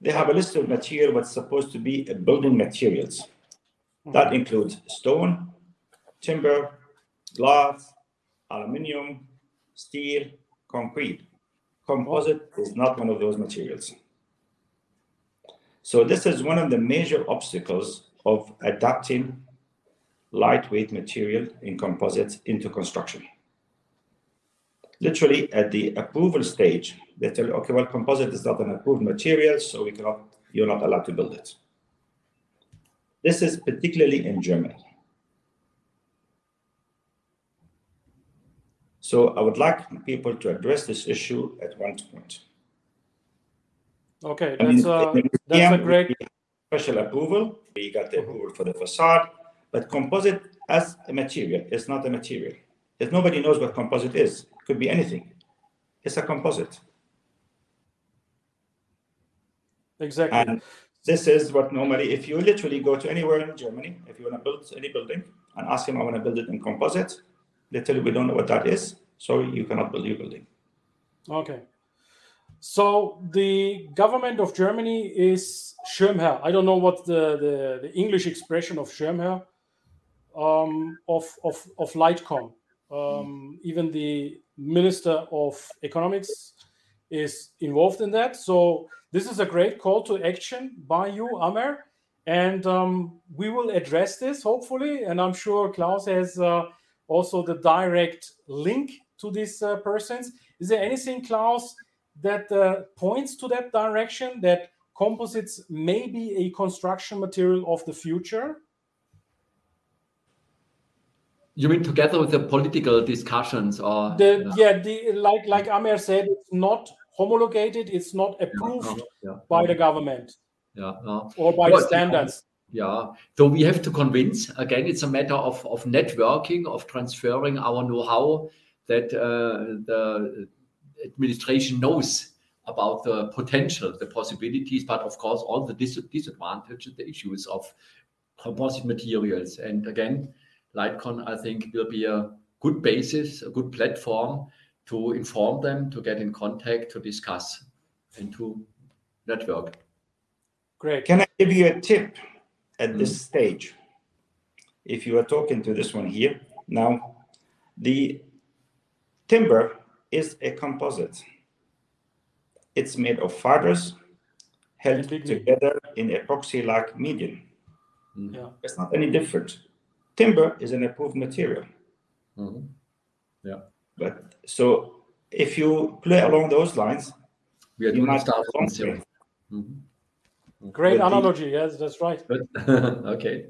they have a list of material what's supposed to be a building materials. Mm-hmm. That includes stone, timber, glass, aluminium, steel, concrete. Composite is not one of those materials. So this is one of the major obstacles of adapting lightweight material in composites into construction. Literally at the approval stage, they tell you, okay, well, composite is not an approved material, so we cannot, you're not allowed to build it. This is particularly in Germany. So I would like people to address this issue at one point. Okay, that's, uh, that's a great special approval. We got the approval for the facade, but composite as a material is not a material. If nobody knows what composite is, it could be anything. It's a composite. Exactly. And this is what normally, if you literally go to anywhere in Germany, if you want to build any building and ask him, I want to build it in composite, they tell you we don't know what that is, so you cannot build your building. Okay. So the government of Germany is Schirmherr. I don't know what the, the, the English expression of Schirmherr um, of, of, of LightCon. Um, even the Minister of Economics is involved in that. So this is a great call to action by you, Amer. And um, we will address this hopefully. And I'm sure Klaus has uh, also the direct link to these uh, persons. Is there anything, Klaus, that uh, points to that direction that composites may be a construction material of the future? You mean together with the political discussions, or the, yeah, the like like Amer said, it's not homologated, it's not approved yeah, yeah, by the government yeah, or by the standards. Yeah, so we have to convince. Again, it's a matter of of networking, of transferring our know-how that uh, the administration knows about the potential, the possibilities, but of course all the dis disadvantages, the issues of composite materials. And again, LightCon, I think, will be a good basis, a good platform to inform them, to get in contact, to discuss, and to network. Great. Can I give you a tip at this mm. stage? If you are talking to this one here, now the timber is a composite. It's made of fibers held together in epoxy-like medium. Mm. Yeah. It's not any different timber is an approved material. Mm-hmm. Yeah. But so if you play along those lines, we are doing start from 0 mm-hmm. Great but analogy. The, yes, that's right. okay.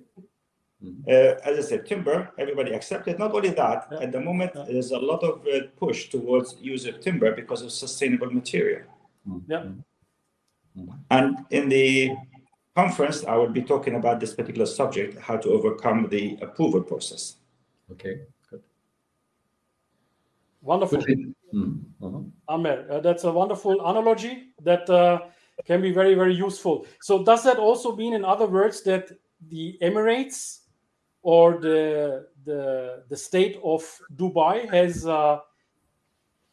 Uh, as I said, timber, everybody accepted. Not only that, yeah. at the moment, yeah. there's a lot of uh, push towards use of timber because of sustainable material. Mm-hmm. Yeah. Mm-hmm. And in the conference, I will be talking about this particular subject, how to overcome the approval process. Okay, good. Wonderful. Mm-hmm. Amer, uh, that's a wonderful analogy that uh, can be very, very useful. So, does that also mean, in other words, that the Emirates or the the, the state of Dubai has uh,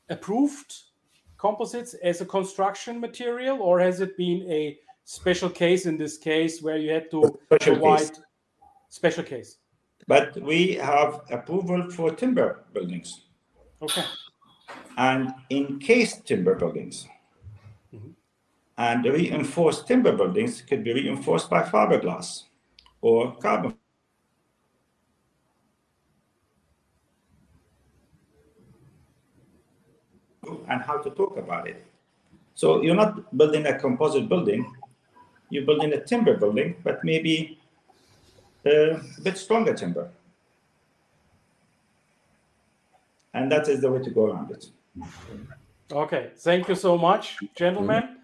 approved composites as a construction material, or has it been a special case in this case where you had to special provide case. special case. But we have approval for timber buildings. Okay. And encased timber buildings. And the reinforced timber buildings could be reinforced by fiberglass or carbon. And how to talk about it. So you're not building a composite building, you're building a timber building, but maybe a bit stronger timber. And that is the way to go around it. Okay, thank you so much, gentlemen.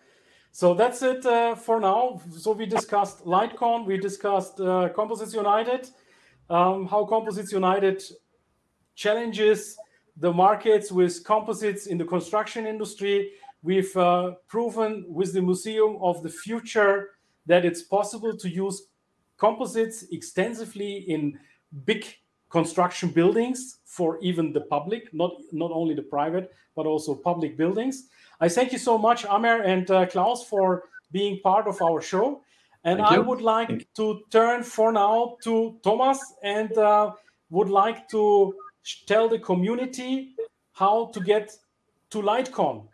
So that's it uh, for now. So we discussed LightCon, we discussed uh, Composites United, um, how Composites United challenges the markets with composites in the construction industry. We've uh, proven with the Museum of the Future that it's possible to use composites extensively in big construction buildings for even the public, not, not only the private, but also public buildings. I thank you so much, Amer and uh, Klaus, for being part of our show. And I would like to turn for now to Thomas and uh, would like to tell the community how to get to LightCon.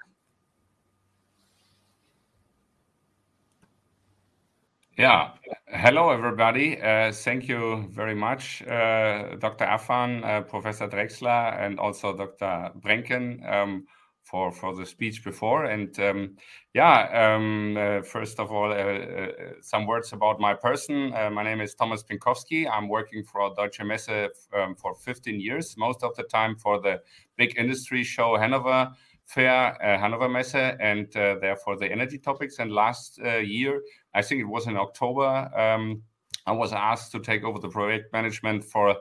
Yeah. Hello, everybody. Uh, thank you very much, uh, Dr. Affan, uh, Professor Drechsler, and also Dr. Brenken um, for, for the speech before. And um, yeah, um, uh, first of all, uh, uh, some words about my person. my name is Thomas Pinkowski. I'm working for Deutsche Messe um, for 15 years, most of the time for the big industry show Hanover Fair, Hanover Messe, and therefore the energy topics. And last year, I think it was in October, um, I was asked to take over the project management for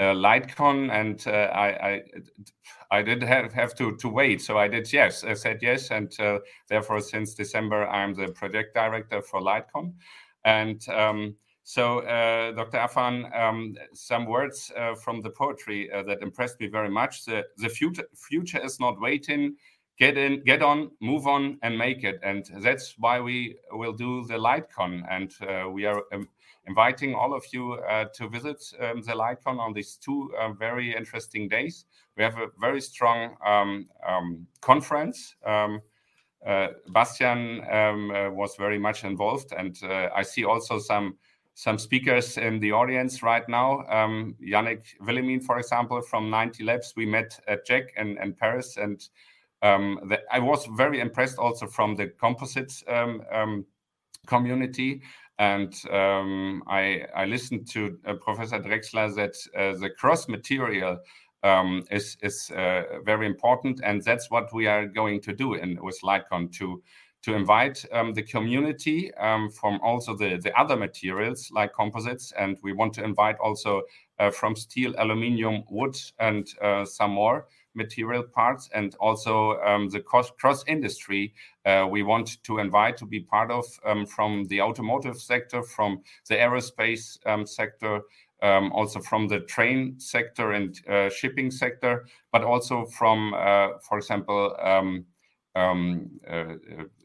uh, LightCon, and uh, I, I, I did have, have to to wait. So I did yes, I said yes, and uh, therefore since December I'm the project director for LightCon, and. Um, so, uh, Dr. Affan, um, some words uh, from the poetry uh, that impressed me very much. The, the future, future is not waiting. Get in, get on, move on, and make it. And that's why we will do the LightCon. And we are um, inviting all of you uh, to visit um, the LightCon on these two uh, very interesting days. We have a very strong um, um, conference. Um, uh, Bastian um, uh, was very much involved, and I see also some some speakers in the audience right now. Um, Yannick Willemien, for example, from 9T Labs. We met at JEC in, in Paris, and the, I was very impressed also from the composites community and um, I, I, listened to uh, Professor Drechsler that uh, the cross material um, is, is uh, very important, and that's what we are going to do in, with LightCon to to invite um, the community um, from also the, the other materials like composites, and we want to invite also uh, from steel, aluminium, wood, and uh, some more material parts and also um, the cross, industry uh, we want to invite to be part of um, from the automotive sector, from the aerospace um, sector, um, also from the train sector and uh, shipping sector, but also from, uh, for example, um, um, uh,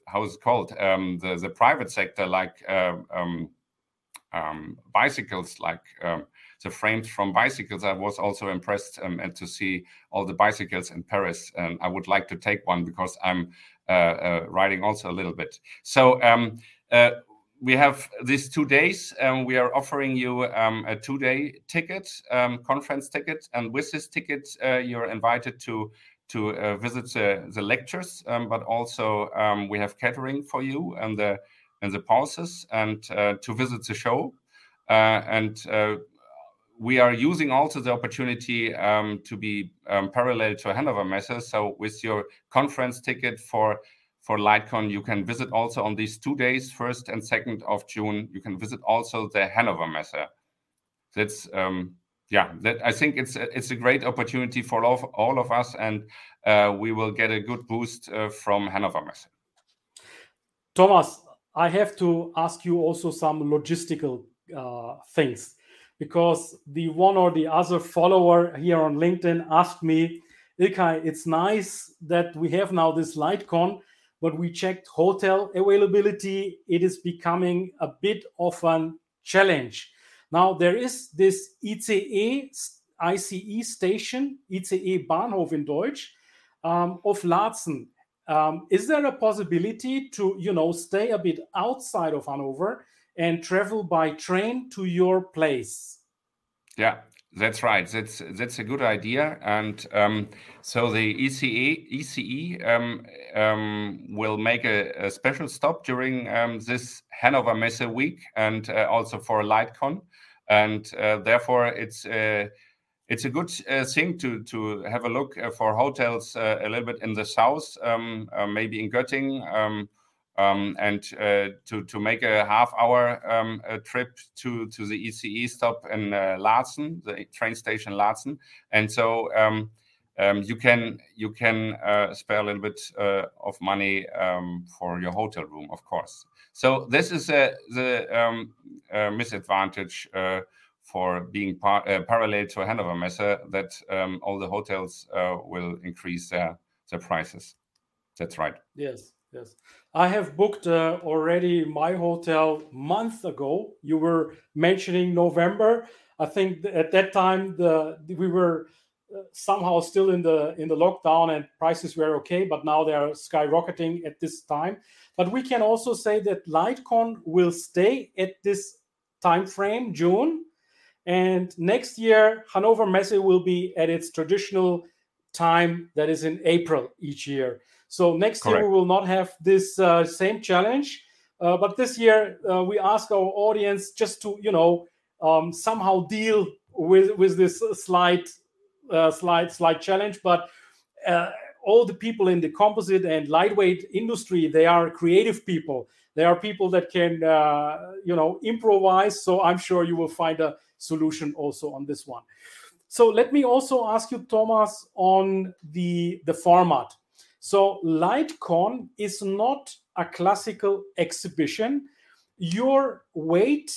how is it called? the, the private sector, like uh, bicycles, like the frames from bicycles. I was also impressed um, and to see all the bicycles in Paris. And I would like to take one because I'm uh, uh, riding also a little bit. So um, uh, we have these two days. and we are offering you um, a two-day ticket, um, conference ticket, and with this ticket, uh, you're invited to to uh, visit the, lectures, um, but also um, we have catering for you and the and the pauses, and uh, to visit the show. and we are using also the opportunity um, to be um, parallel to Hanover Messe. So with your conference ticket for for LightCon, you can visit also on these two days, first and second of June. You can visit also the Hanover Messe. That's um, yeah. That I think it's a, it's a great opportunity for all of, all of us, and uh, we will get a good boost uh, from Hanover Messe. Thomas, I have to ask you also some logistical uh, things because the one or the other follower here on LinkedIn asked me, Ilkay, it's nice that we have now this LightCon, but we checked hotel availability. It is becoming a bit of a challenge. Now, there is this ICE, ICE station, ICE Bahnhof in Deutsch, um, of Laatzen. Um, is there a possibility to, you know, stay a bit outside of Hanover and travel by train to your place. Yeah, that's right. That's that's a good idea. And um, so the ICE ICE um, um, will make a, a, special stop during um, this Hanover Messe week and uh, also for LightCon. And uh, therefore, it's uh, it's a good uh, thing to to have a look uh, for hotels uh, a little bit in the south, um, maybe in Göttingen um, and uh, to to make a half hour um, a trip to to the ICE stop in uh, Laatzen, the train station Laatzen, and so um, um you can you can uh, spare a little bit uh, of money um, for your hotel room, of course. So this is uh, the um, uh, misadvantage. for being par parallel to Hanover Messe, that all the hotels will increase their, their prices. That's right. Yes. Yes, I have booked uh, already my hotel month ago. You were mentioning November. I think at that time the we were uh, somehow still in the in the lockdown and prices were okay, but now they are skyrocketing at this time. But we can also say that LightCon will stay at this time frame, June, and next year Hanover Messe will be at its traditional time that is in April each year. So next Correct. year we will not have this uh, same challenge. Uh, but this year uh, we ask our audience just to you know um, somehow deal with with this slight uh, slight slight challenge. But uh, all the people in the composite and lightweight industry they are creative people. They are people that can uh, you know improvise. So I'm sure you will find a solution also on this one. so let me also ask you, Thomas, on the the format. So LightCon is not a classical exhibition. Your weight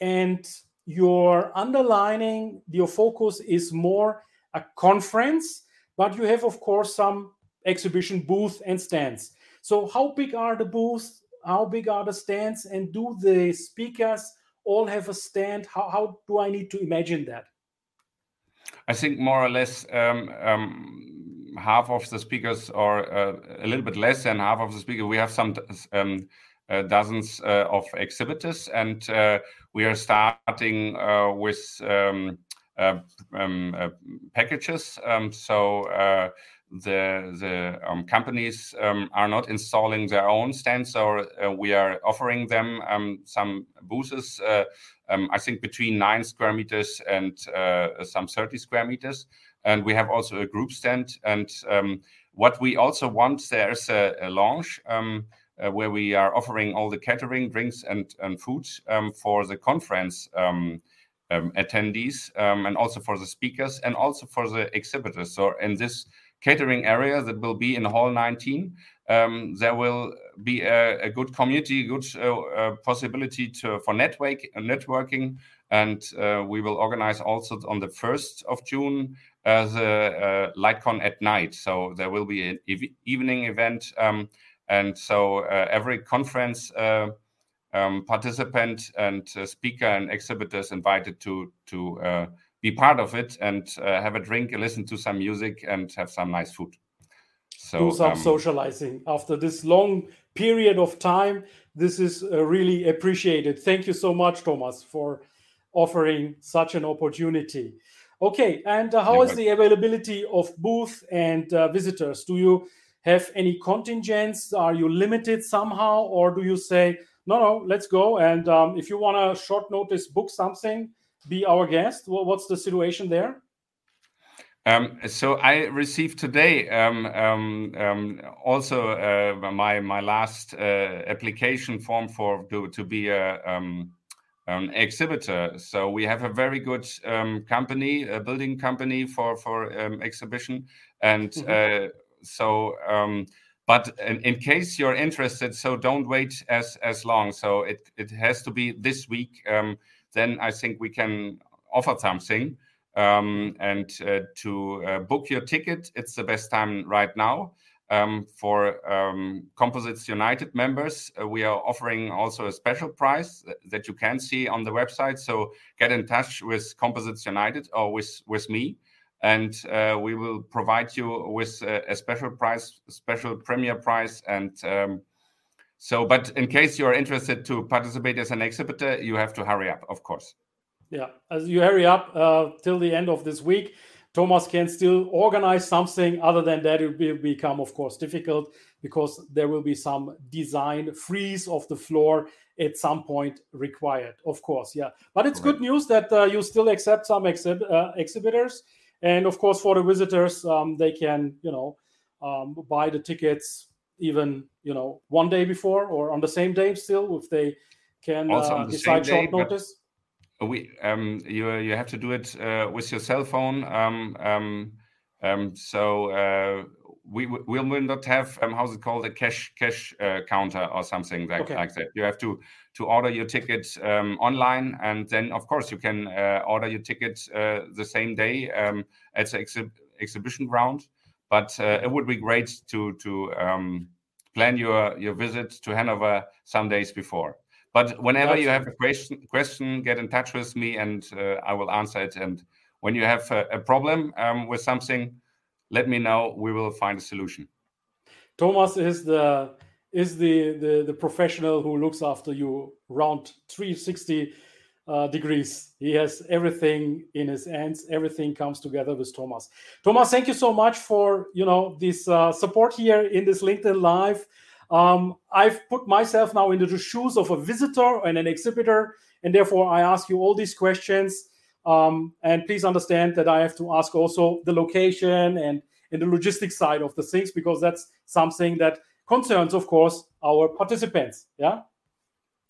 and your underlining, your focus is more a conference, but you have, of course, some exhibition booth and stands. So, how big are the booths? How big are the stands? And do the speakers all have a stand? How, how do I need to imagine that? I think more or less um, um, half of the speakers, or uh, a little bit less than half of the speakers, we have some um, uh, dozens uh, of exhibitors, and uh, we are starting uh, with um, um, packages. Um, so the the um, companies are not installing their own stands, or we are offering them some booths. I think between nine square meters and some thirty square meters, and we have also a group stand. And um, what we also want there's a, a launch. Um, uh, where we are offering all the catering, drinks, and, and food for the conference attendees, and also for the speakers, and also for the exhibitors. So, in this catering area that will be in Hall 19. Um, there will be a, a good community, good uh, uh, possibility to, for network, networking, and uh, we will organize also on the 1st of June the uh, LightCon at night. So there will be an ev evening event, um, and so uh, every conference um, participant and speaker and exhibitors invited to to be part of it and uh, have a drink, listen to some music, and have some nice food. So, do some um, socializing after this long period of time. This is uh, really appreciated. Thank you so much, Thomas, for offering such an opportunity. Okay, and uh, how is the availability of booth and uh, visitors? Do you have any contingents? Are you limited somehow, or do you say no, no, let's go? And um, if you want to short notice book something, be our guest? Well, what's the situation there? Um, so I received today um, um, um also uh, my my last uh, application form for to, to be a um, exhibitor. So we have a very good um, company, a building company for for exhibition, and mm -hmm. uh, so. but in, in, case you're interested, so don't wait as as long. So it it has to be this week then I think we can offer something. Um, and uh, to uh, book your ticket, it's the best time right now. Um, for um, Composites United members, uh, we are offering also a special price that you can see on the website. So get in touch with Composites United or with, with me, and uh, we will provide you with a, a special price, special premier price, and um, so, but in case you are interested to participate as an exhibitor, you have to hurry up, of course. Yeah, as you hurry up uh, till the end of this week, Thomas can still organize something. Other than that, it will become, of course, difficult because there will be some design freeze of the floor at some point required. Of course, yeah. But it's right. good news that uh, you still accept some exhib- uh, exhibitors, and of course, for the visitors, um, they can, you know, um, buy the tickets even you know one day before or on the same day still if they can uh, decide short day, notice we um you you have to do it uh, with your cell phone um um um so uh we we will not have um, how's it called a cash cash uh, counter or something like, okay. like that you have to to order your ticket um, online and then of course you can uh, order your ticket uh, the same day um, at the exhi exhibition ground but uh, it would be great to to um, plan your your visit to Hanover some days before. But whenever you have a question, question, get in touch with me, and uh, I will answer it. And when you have a, a problem um, with something, let me know. We will find a solution. Thomas is the is the, the the professional who looks after you round 360 uh, degrees. He has everything in his hands. Everything comes together with Thomas. Thomas, thank you so much for you know this uh, support here in this LinkedIn Live. Um, I've put myself now into the shoes of a visitor and an exhibitor, and therefore I ask you all these questions. Um, and please understand that I have to ask also the location and, and the logistics side of the things because that's something that concerns, of course, our participants. Yeah.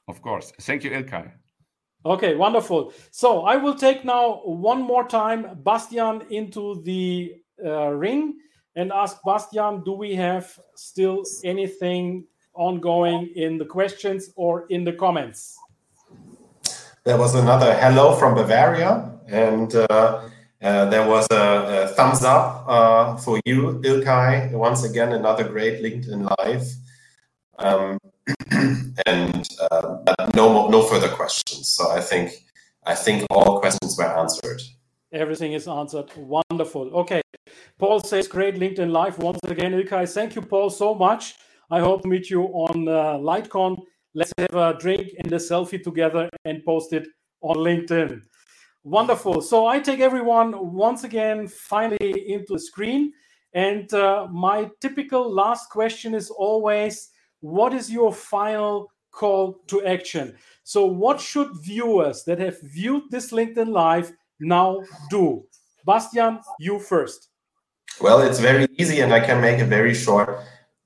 Of course. Thank you, Ilkay. Okay, wonderful. So I will take now one more time Bastian into the uh, ring and ask Bastian, do we have still anything ongoing in the questions or in the comments? There was another hello from Bavaria, and uh, uh, there was a, a thumbs up uh, for you, Ilkay. Once again, another great LinkedIn Live. Um, and uh, no no further questions. So I think I think all questions were answered. Everything is answered. Wonderful. Okay. Paul says, great LinkedIn Live once again. Ilkay, thank you, Paul, so much. I hope to meet you on uh, LightCon. Let's have a drink and a selfie together and post it on LinkedIn. Wonderful. So I take everyone once again finally into the screen. And uh, my typical last question is always what is your final call to action? So, what should viewers that have viewed this LinkedIn Live now do? Bastian, you first. Well, it's very easy and I can make it very short.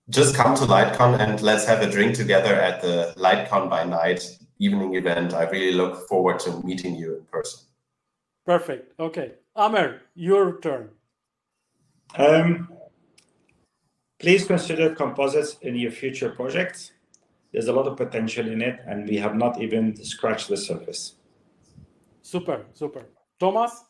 Just come to LightCon and let's have a drink together at the LightCon by night evening event. I really look forward to meeting you in person. Perfect. Okay. Amer, your turn. Um, please consider composites in your future projects. There's a lot of potential in it, and we have not even scratched the surface. Super, super. Thomas?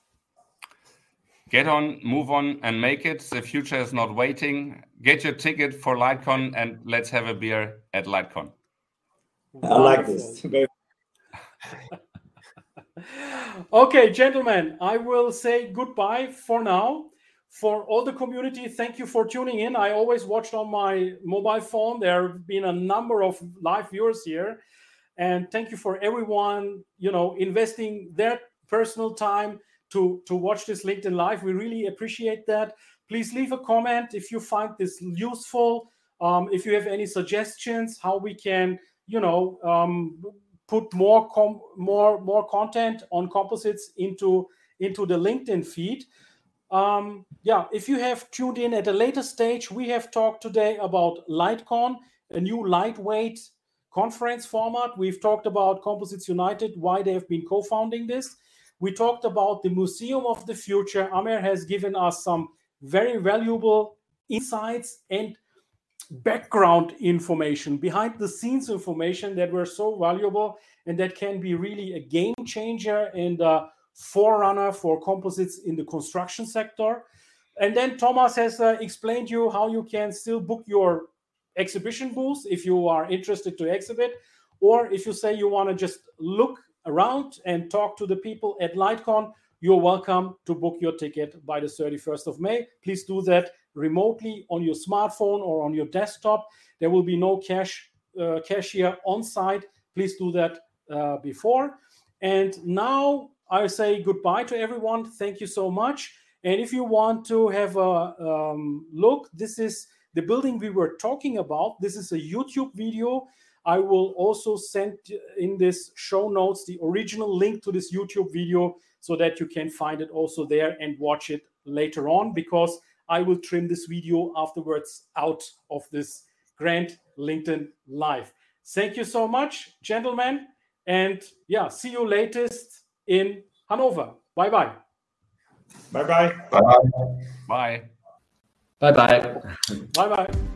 Get on, move on, and make it. The future is not waiting. Get your ticket for LightCon and let's have a beer at LightCon. I like this. okay, gentlemen, I will say goodbye for now. For all the community, thank you for tuning in. I always watched on my mobile phone. There have been a number of live viewers here. And thank you for everyone, you know, investing their personal time to, to watch this LinkedIn Live. We really appreciate that. Please leave a comment if you find this useful. Um, if you have any suggestions, how we can, you know, um, put more com- more more content on composites into into the LinkedIn feed. Um, yeah, if you have tuned in at a later stage, we have talked today about LightCon, a new lightweight conference format. We've talked about Composites United, why they have been co-founding this. We talked about the Museum of the Future. Amer has given us some very valuable insights and background information, behind the scenes information that were so valuable and that can be really a game changer and a forerunner for composites in the construction sector. And then Thomas has uh, explained you how you can still book your exhibition booth if you are interested to exhibit, or if you say you want to just look around and talk to the people at LightCon, you're welcome to book your ticket by the 31st of May. Please do that remotely on your smartphone or on your desktop. There will be no cash uh, cashier on site. Please do that uh, before. And now I say goodbye to everyone. Thank you so much. And if you want to have a um, look, this is the building we were talking about. This is a YouTube video I will also send in this show notes the original link to this YouTube video so that you can find it also there and watch it later on because I will trim this video afterwards out of this grand LinkedIn live. Thank you so much, gentlemen. And yeah, see you latest in Hanover. Bye bye. Bye bye. Bye. Bye. Bye bye. Bye bye.